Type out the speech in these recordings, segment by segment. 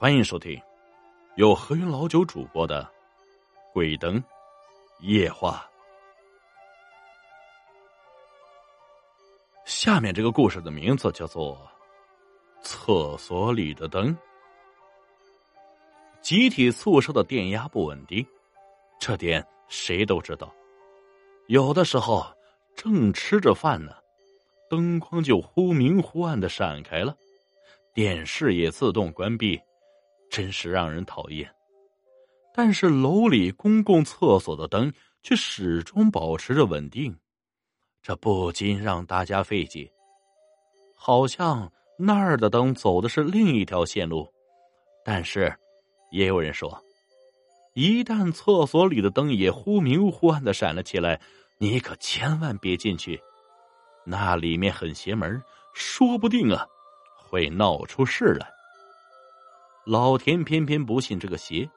欢迎收听由何云老九主播的《鬼灯夜话》。下面这个故事的名字叫做《厕所里的灯》。集体宿舍的电压不稳定，这点谁都知道。有的时候正吃着饭呢，灯光就忽明忽暗的闪开了，电视也自动关闭。真是让人讨厌，但是楼里公共厕所的灯却始终保持着稳定，这不禁让大家费解。好像那儿的灯走的是另一条线路，但是也有人说，一旦厕所里的灯也忽明忽暗的闪了起来，你可千万别进去，那里面很邪门，说不定啊会闹出事来。老田偏偏不信这个邪，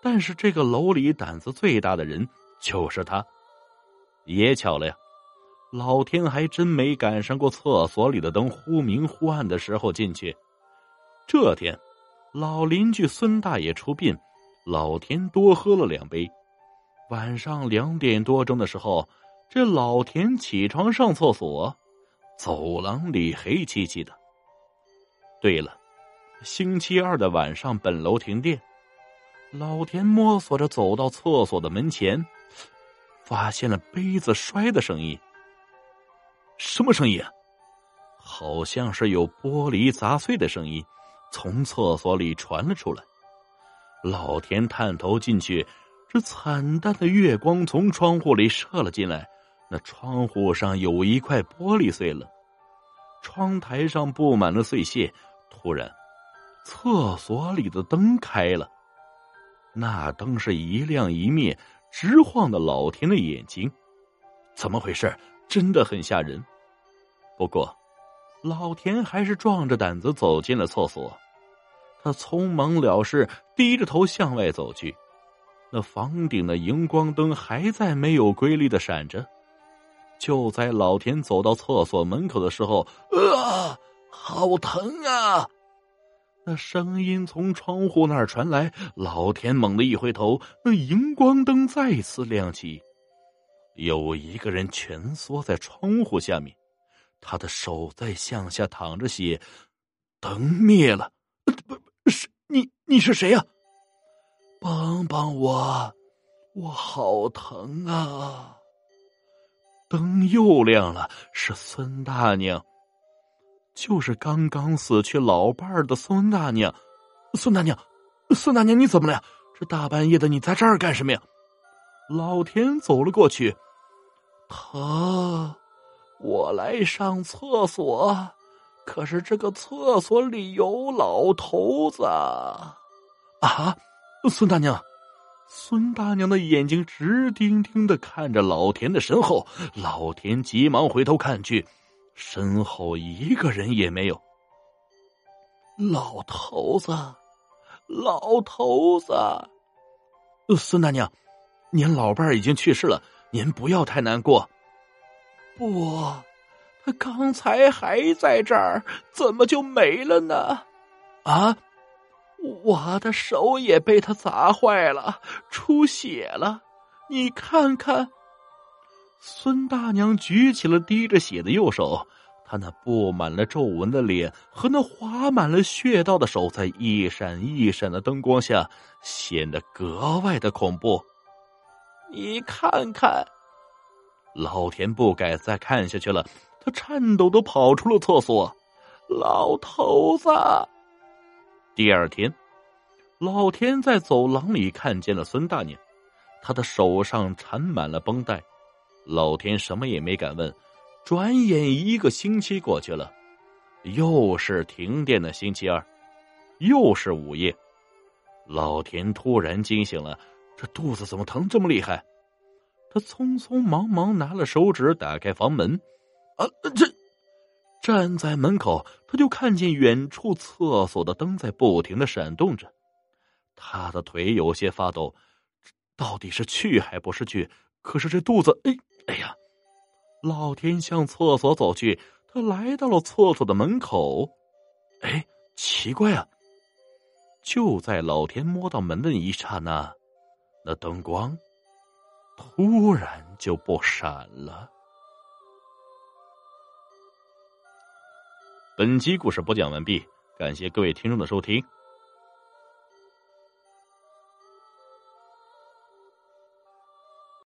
但是这个楼里胆子最大的人就是他。也巧了呀，老田还真没赶上过厕所里的灯忽明忽暗的时候进去。这天，老邻居孙大爷出殡，老田多喝了两杯。晚上两点多钟的时候，这老田起床上厕所，走廊里黑漆漆的。对了。星期二的晚上，本楼停电。老田摸索着走到厕所的门前，发现了杯子摔的声音。什么声音？好像是有玻璃砸碎的声音，从厕所里传了出来。老田探头进去，这惨淡的月光从窗户里射了进来。那窗户上有一块玻璃碎了，窗台上布满了碎屑。突然。厕所里的灯开了，那灯是一亮一灭，直晃的老田的眼睛。怎么回事？真的很吓人。不过，老田还是壮着胆子走进了厕所。他匆忙了事，低着头向外走去。那房顶的荧光灯还在没有规律的闪着。就在老田走到厕所门口的时候，啊，好疼啊！那声音从窗户那儿传来，老田猛地一回头，那荧光灯再次亮起，有一个人蜷缩在窗户下面，他的手在向下淌着血，灯灭了，不是你，你是谁呀？帮帮我，我好疼啊！灯又亮了，是孙大娘。就是刚刚死去老伴儿的孙大娘，孙大娘，孙大娘，你怎么了呀？这大半夜的，你在这儿干什么呀？老田走了过去，疼，我来上厕所，可是这个厕所里有老头子啊！孙大娘，孙大娘的眼睛直盯盯的看着老田的身后，老田急忙回头看去。身后一个人也没有。老头子，老头子，孙大娘，您老伴儿已经去世了，您不要太难过。不，他刚才还在这儿，怎么就没了呢？啊，我的手也被他砸坏了，出血了，你看看。孙大娘举起了滴着血的右手，她那布满了皱纹的脸和那划满了血道的手，在一闪一闪的灯光下显得格外的恐怖。你看看，老田不敢再看下去了，他颤抖的跑出了厕所。老头子，第二天，老田在走廊里看见了孙大娘，她的手上缠满了绷带。老田什么也没敢问，转眼一个星期过去了，又是停电的星期二，又是午夜，老田突然惊醒了，这肚子怎么疼这么厉害？他匆匆忙忙拿了手指打开房门，啊，这站在门口，他就看见远处厕所的灯在不停的闪动着，他的腿有些发抖，到底是去还不是去？可是这肚子，哎。哎呀！老田向厕所走去，他来到了厕所的门口。哎，奇怪啊！就在老田摸到门的一刹那，那灯光突然就不闪了。本集故事播讲完毕，感谢各位听众的收听。